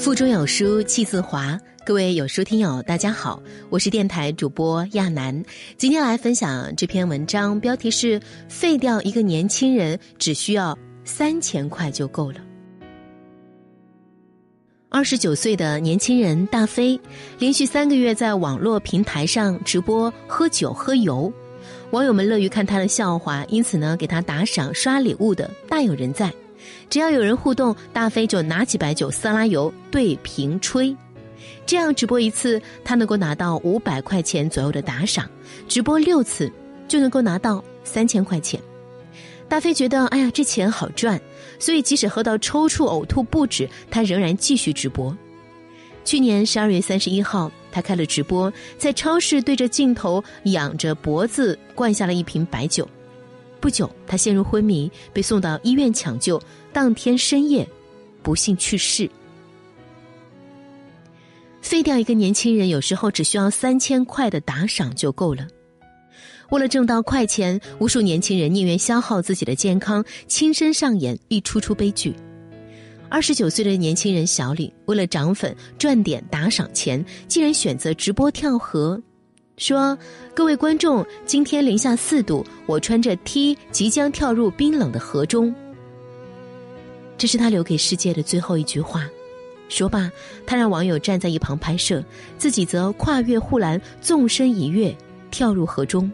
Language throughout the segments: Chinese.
腹中有书气自华，各位有书听友，大家好，我是电台主播亚楠，今天来分享这篇文章，标题是“废掉一个年轻人只需要三千块就够了”。二十九岁的年轻人大飞，连续三个月在网络平台上直播喝酒喝油，网友们乐于看他的笑话，因此呢，给他打赏刷礼物的大有人在。只要有人互动，大飞就拿起白酒色拉油对瓶吹，这样直播一次，他能够拿到五百块钱左右的打赏；直播六次，就能够拿到三千块钱。大飞觉得，哎呀，这钱好赚，所以即使喝到抽搐、呕吐不止，他仍然继续直播。去年十二月三十一号，他开了直播，在超市对着镜头仰着脖子灌下了一瓶白酒。不久，他陷入昏迷，被送到医院抢救。当天深夜，不幸去世。废掉一个年轻人，有时候只需要三千块的打赏就够了。为了挣到快钱，无数年轻人宁愿消耗自己的健康，亲身上演一出出悲剧。二十九岁的年轻人小李，为了涨粉赚点打赏钱，竟然选择直播跳河。说：“各位观众，今天零下四度，我穿着 T 即将跳入冰冷的河中。”这是他留给世界的最后一句话。说罢，他让网友站在一旁拍摄，自己则跨越护栏，纵身一跃，跳入河中。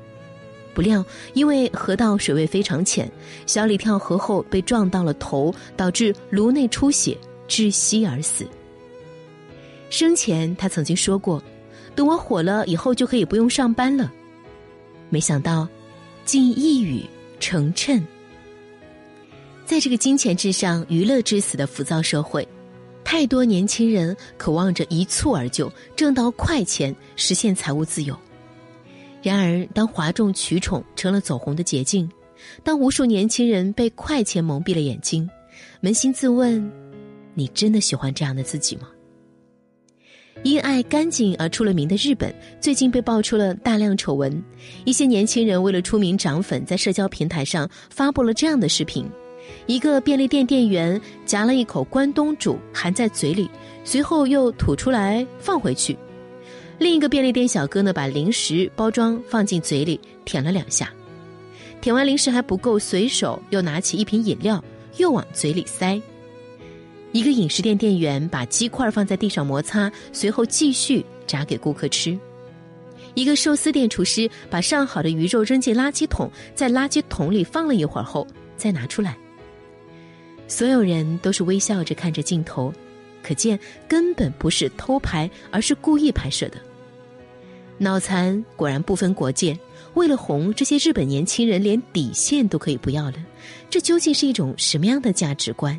不料，因为河道水位非常浅，小李跳河后被撞到了头，导致颅内出血，窒息而死。生前他曾经说过。等我火了以后，就可以不用上班了。没想到，竟一语成谶。在这个金钱至上、娱乐至死的浮躁社会，太多年轻人渴望着一蹴而就，挣到快钱，实现财务自由。然而，当哗众取宠成了走红的捷径，当无数年轻人被快钱蒙蔽了眼睛，扪心自问：你真的喜欢这样的自己吗？因爱干净而出了名的日本，最近被爆出了大量丑闻。一些年轻人为了出名涨粉，在社交平台上发布了这样的视频：一个便利店店员夹了一口关东煮含在嘴里，随后又吐出来放回去；另一个便利店小哥呢，把零食包装放进嘴里舔了两下，舔完零食还不够，随手又拿起一瓶饮料又往嘴里塞。一个饮食店店员把鸡块放在地上摩擦，随后继续炸给顾客吃。一个寿司店厨师把上好的鱼肉扔进垃圾桶，在垃圾桶里放了一会儿后再拿出来。所有人都是微笑着看着镜头，可见根本不是偷拍，而是故意拍摄的。脑残果然不分国界，为了红，这些日本年轻人连底线都可以不要了。这究竟是一种什么样的价值观？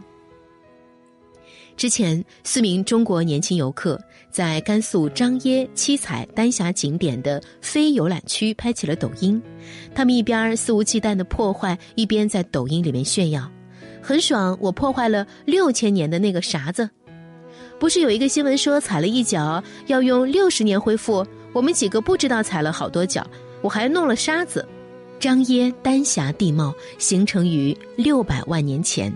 之前，四名中国年轻游客在甘肃张掖七彩丹霞景点的非游览区拍起了抖音。他们一边肆无忌惮的破坏，一边在抖音里面炫耀：“很爽，我破坏了六千年的那个啥子。”不是有一个新闻说踩了一脚要用六十年恢复？我们几个不知道踩了好多脚，我还弄了沙子。张掖丹霞地貌形成于六百万年前。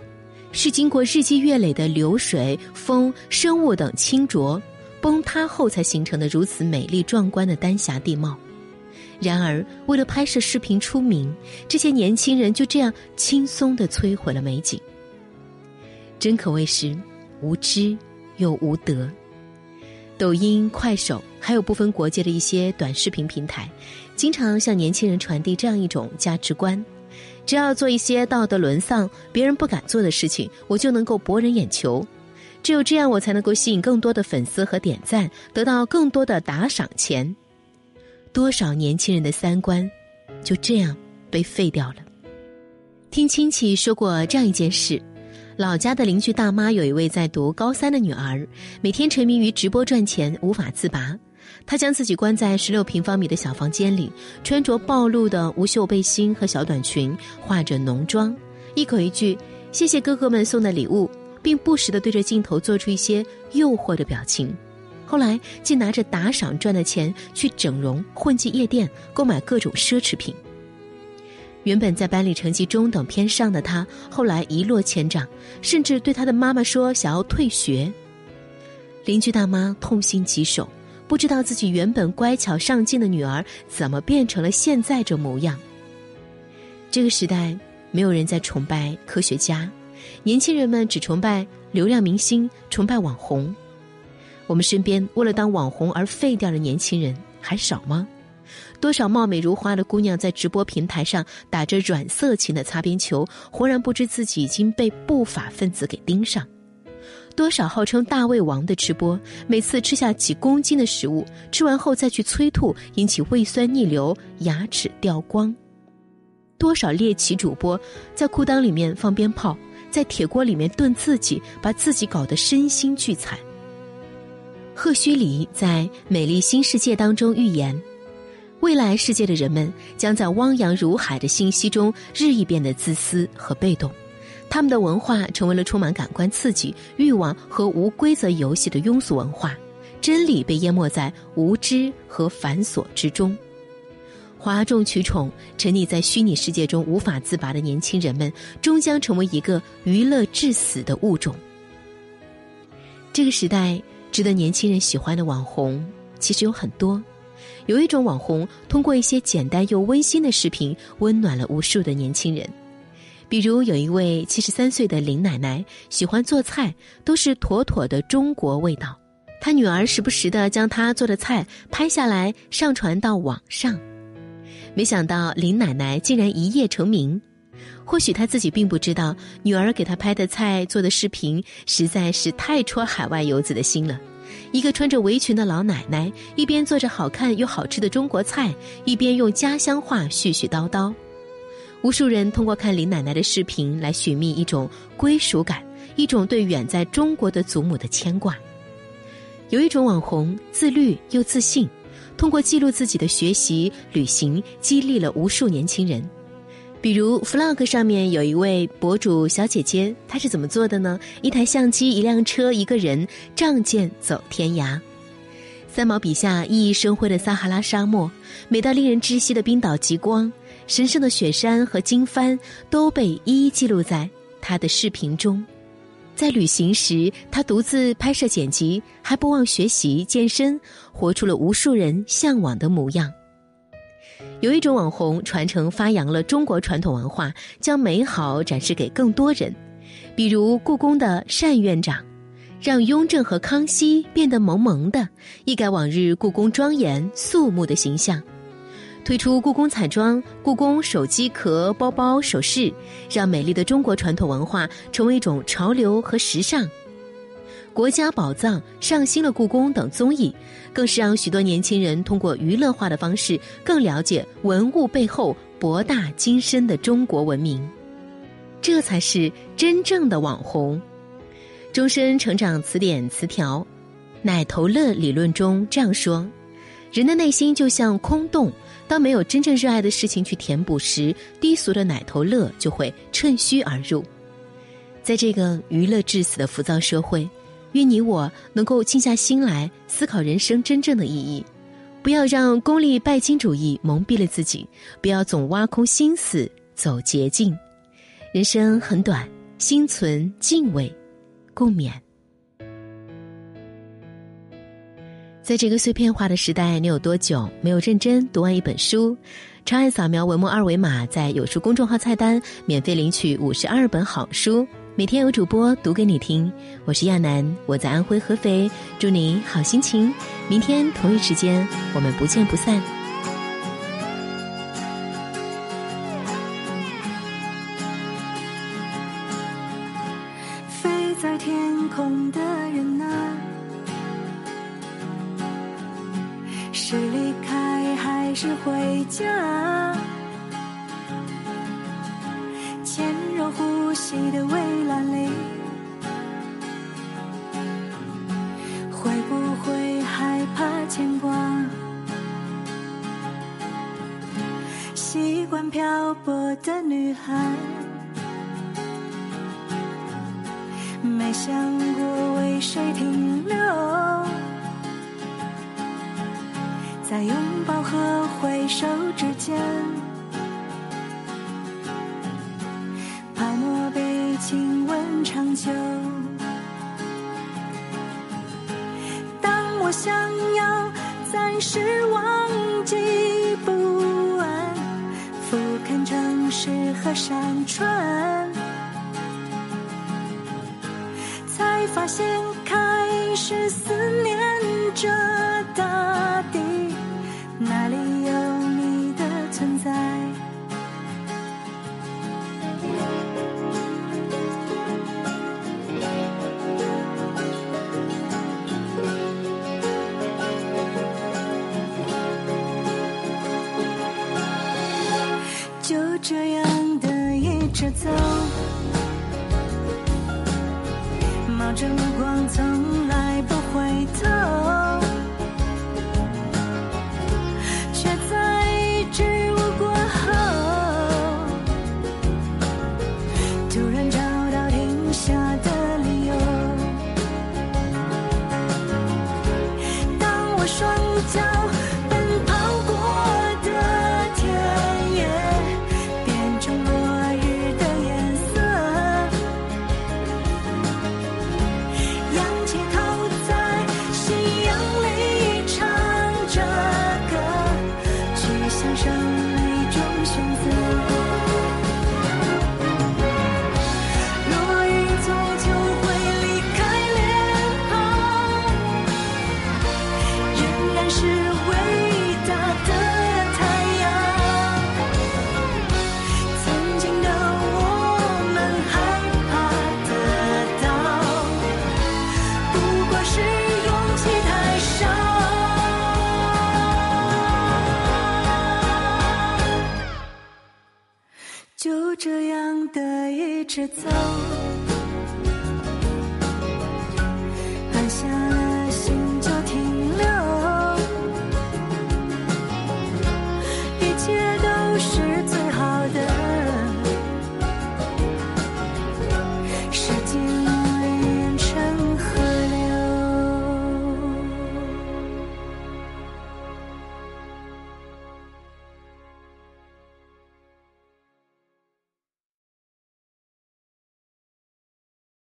是经过日积月累的流水、风、生物等侵浊崩塌后才形成的如此美丽壮观的丹霞地貌。然而，为了拍摄视频出名，这些年轻人就这样轻松地摧毁了美景。真可谓是无知又无德。抖音、快手，还有部分国界的一些短视频平台，经常向年轻人传递这样一种价值观。只要做一些道德沦丧、别人不敢做的事情，我就能够博人眼球。只有这样，我才能够吸引更多的粉丝和点赞，得到更多的打赏钱。多少年轻人的三观就这样被废掉了。听亲戚说过这样一件事：老家的邻居大妈有一位在读高三的女儿，每天沉迷于直播赚钱，无法自拔。她将自己关在十六平方米的小房间里，穿着暴露的无袖背心和小短裙，化着浓妆，一口一句“谢谢哥哥们送的礼物”，并不时地对着镜头做出一些诱惑的表情。后来竟拿着打赏赚的钱去整容、混进夜店，购买各种奢侈品。原本在班里成绩中等偏上的他，后来一落千丈，甚至对他的妈妈说想要退学。邻居大妈痛心疾首，不知道自己原本乖巧上进的女儿怎么变成了现在这模样。这个时代，没有人在崇拜科学家，年轻人们只崇拜流量明星，崇拜网红。我们身边为了当网红而废掉的年轻人还少吗？多少貌美如花的姑娘在直播平台上打着软色情的擦边球，浑然不知自己已经被不法分子给盯上。多少号称大胃王的吃播，每次吃下几公斤的食物，吃完后再去催吐，引起胃酸逆流，牙齿掉光。多少猎奇主播在裤裆里面放鞭炮，在铁锅里面炖自己，把自己搞得身心俱残。赫胥黎在《美丽新世界》当中预言。未来世界的人们将在汪洋如海的信息中日益变得自私和被动，他们的文化成为了充满感官刺激、欲望和无规则游戏的庸俗文化，真理被淹没在无知和繁琐之中。哗众取宠、沉溺在虚拟世界中无法自拔的年轻人们，终将成为一个娱乐致死的物种。这个时代值得年轻人喜欢的网红其实有很多。有一种网红，通过一些简单又温馨的视频，温暖了无数的年轻人。比如，有一位七十三岁的林奶奶，喜欢做菜，都是妥妥的中国味道。她女儿时不时的将她做的菜拍下来，上传到网上。没想到，林奶奶竟然一夜成名。或许她自己并不知道，女儿给她拍的菜做的视频，实在是太戳海外游子的心了。一个穿着围裙的老奶奶，一边做着好看又好吃的中国菜，一边用家乡话絮絮叨叨。无数人通过看林奶奶的视频来寻觅一种归属感，一种对远在中国的祖母的牵挂。有一种网红自律又自信，通过记录自己的学习、旅行，激励了无数年轻人。比如，Vlog 上面有一位博主小姐姐，她是怎么做的呢？一台相机、一辆车、一个人，仗剑走天涯。三毛笔下熠熠生辉的撒哈拉沙漠，美到令人窒息的冰岛极光，神圣的雪山和经幡，都被一一记录在他的视频中。在旅行时，他独自拍摄剪辑，还不忘学习健身，活出了无数人向往的模样。有一种网红传承发扬了中国传统文化，将美好展示给更多人，比如故宫的单院长，让雍正和康熙变得萌萌的，一改往日故宫庄严肃穆的形象；推出故宫彩妆、故宫手机壳、包包、首饰，让美丽的中国传统文化成为一种潮流和时尚。国家宝藏、上新了故宫等综艺，更是让许多年轻人通过娱乐化的方式，更了解文物背后博大精深的中国文明。这才是真正的网红。终身成长词典词条，奶头乐理论中这样说：人的内心就像空洞，当没有真正热爱的事情去填补时，低俗的奶头乐就会趁虚而入。在这个娱乐至死的浮躁社会。愿你我能够静下心来思考人生真正的意义，不要让功利拜金主义蒙蔽了自己，不要总挖空心思走捷径。人生很短，心存敬畏，共勉。在这个碎片化的时代，你有多久没有认真读完一本书？长按扫描文末二维码，在有书公众号菜单免费领取五十二本好书。每天有主播读给你听，我是亚楠，我在安徽合肥，祝你好心情。明天同一时间，我们不见不散。飞在天空的人啊，是离开还是回家？呼吸的蔚蓝里，会不会害怕牵挂？习惯漂泊的女孩，没想过为谁停留，在拥抱和挥手之间。长久，当我想要暂时忘记不安，俯瞰城市和山川，才发现开始思念着的一直走，冒着目光从来不回头，却在觉悟过后，突然找到停下的理由。当我双脚一切